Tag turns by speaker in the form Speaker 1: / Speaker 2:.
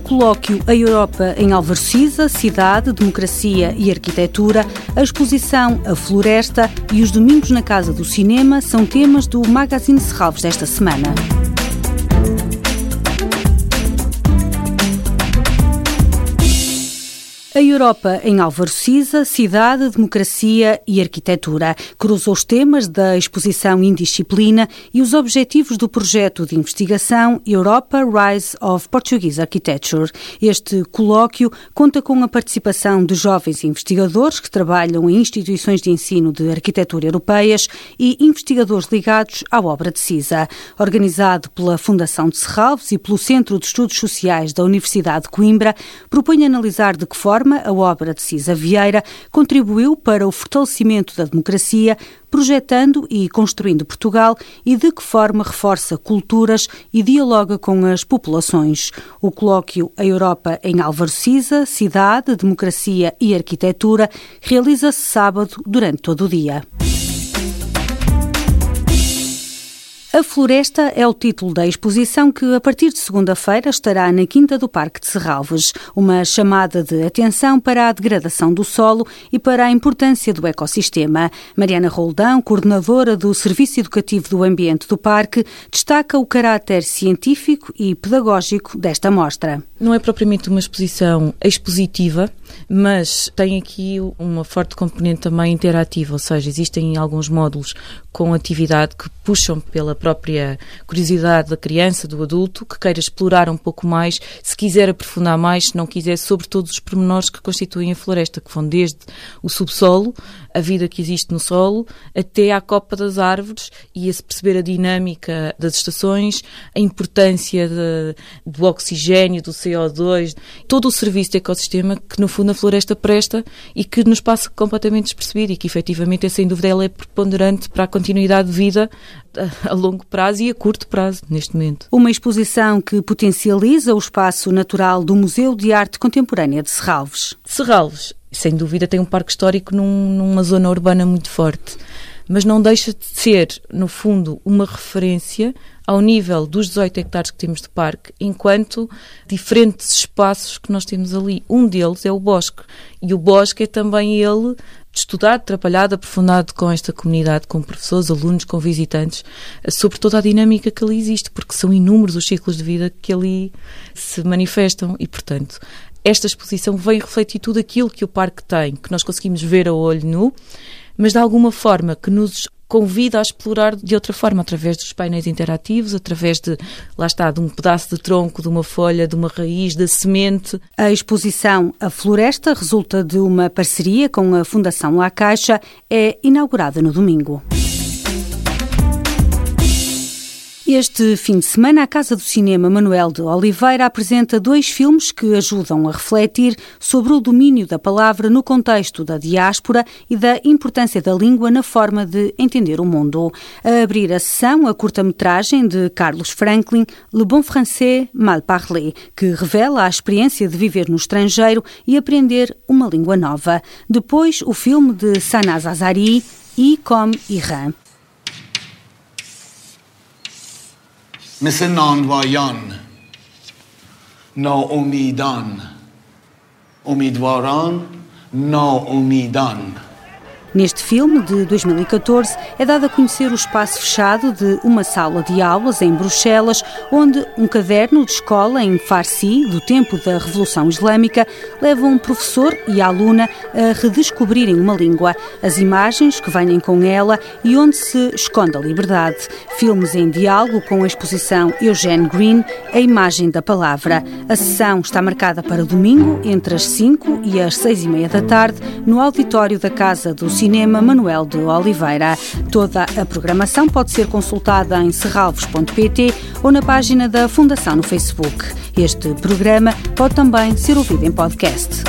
Speaker 1: colóquio A Europa em Alvarcisa, Cidade, Democracia e Arquitetura, a exposição A Floresta e os Domingos na Casa do Cinema são temas do Magazine Serralves desta semana. A Europa em Álvaro Siza, Cidade, Democracia e Arquitetura. Cruza os temas da exposição Indisciplina e os objetivos do projeto de investigação Europa Rise of Portuguese Architecture. Este colóquio conta com a participação de jovens investigadores que trabalham em instituições de ensino de arquitetura europeias e investigadores ligados à obra de Siza. Organizado pela Fundação de Serralves e pelo Centro de Estudos Sociais da Universidade de Coimbra, propõe analisar de que forma forma, a obra de Cisa Vieira contribuiu para o fortalecimento da democracia, projetando e construindo Portugal e de que forma reforça culturas e dialoga com as populações. O colóquio A Europa em Álvaro Cisa, Cidade, Democracia e Arquitetura realiza-se sábado durante todo o dia. A Floresta é o título da exposição que, a partir de segunda-feira, estará na Quinta do Parque de Serralves. Uma chamada de atenção para a degradação do solo e para a importância do ecossistema. Mariana Roldão, coordenadora do Serviço Educativo do Ambiente do Parque, destaca o caráter científico e pedagógico desta mostra.
Speaker 2: Não é propriamente uma exposição expositiva, mas tem aqui uma forte componente também interativa, ou seja, existem alguns módulos com atividade que puxam pela própria curiosidade da criança, do adulto, que queira explorar um pouco mais, se quiser aprofundar mais, se não quiser, sobre todos os pormenores que constituem a floresta, que vão desde o subsolo, a vida que existe no solo, até à copa das árvores e a se perceber a dinâmica das estações, a importância de, do oxigênio, do CO2, todo o serviço de ecossistema que, no fundo, a floresta presta e que nos passa completamente despercebido e que, efetivamente, é, sem dúvida, ela é preponderante para a continuidade de vida a longo prazo e a curto prazo, neste momento.
Speaker 1: Uma exposição que potencializa o espaço natural do Museu de Arte Contemporânea de Serralves.
Speaker 2: Serralves, sem dúvida, tem um parque histórico num, numa zona urbana muito forte, mas não deixa de ser, no fundo, uma referência ao nível dos 18 hectares que temos de parque, enquanto diferentes espaços que nós temos ali. Um deles é o bosque, e o bosque é também ele estudado, trabalhado, aprofundado com esta comunidade, com professores, alunos, com visitantes, sobre toda a dinâmica que ali existe, porque são inúmeros os ciclos de vida que ali se manifestam e, portanto, esta exposição vem refletir tudo aquilo que o parque tem, que nós conseguimos ver a olho nu, mas de alguma forma que nos convida a explorar de outra forma, através dos painéis interativos, através de, lá está, de um pedaço de tronco, de uma folha, de uma raiz, da semente.
Speaker 1: A exposição A Floresta resulta de uma parceria com a Fundação La Caixa, é inaugurada no domingo. Este fim de semana, a Casa do Cinema Manuel de Oliveira apresenta dois filmes que ajudam a refletir sobre o domínio da palavra no contexto da diáspora e da importância da língua na forma de entender o mundo. A abrir a sessão, a curta-metragem de Carlos Franklin, Le Bon Français Mal Parlé, que revela a experiência de viver no estrangeiro e aprender uma língua nova. Depois, o filme de Sanaz Azari, I comme Iran.
Speaker 3: مثل وایان ناامیدان. امیدواران ناامیدان.
Speaker 1: Neste filme de 2014 é dado a conhecer o espaço fechado de uma sala de aulas em Bruxelas, onde um caderno de escola em Farsi, do tempo da Revolução Islâmica, leva um professor e a aluna a redescobrirem uma língua, as imagens que vêm com ela e onde se esconde a liberdade. Filmes em diálogo com a exposição Eugene Green, A Imagem da Palavra. A sessão está marcada para domingo, entre as 5 e as 6 e meia da tarde, no auditório da Casa do Cinema Cinema Manuel de Oliveira. Toda a programação pode ser consultada em serralvos.pt ou na página da Fundação no Facebook. Este programa pode também ser ouvido em podcast.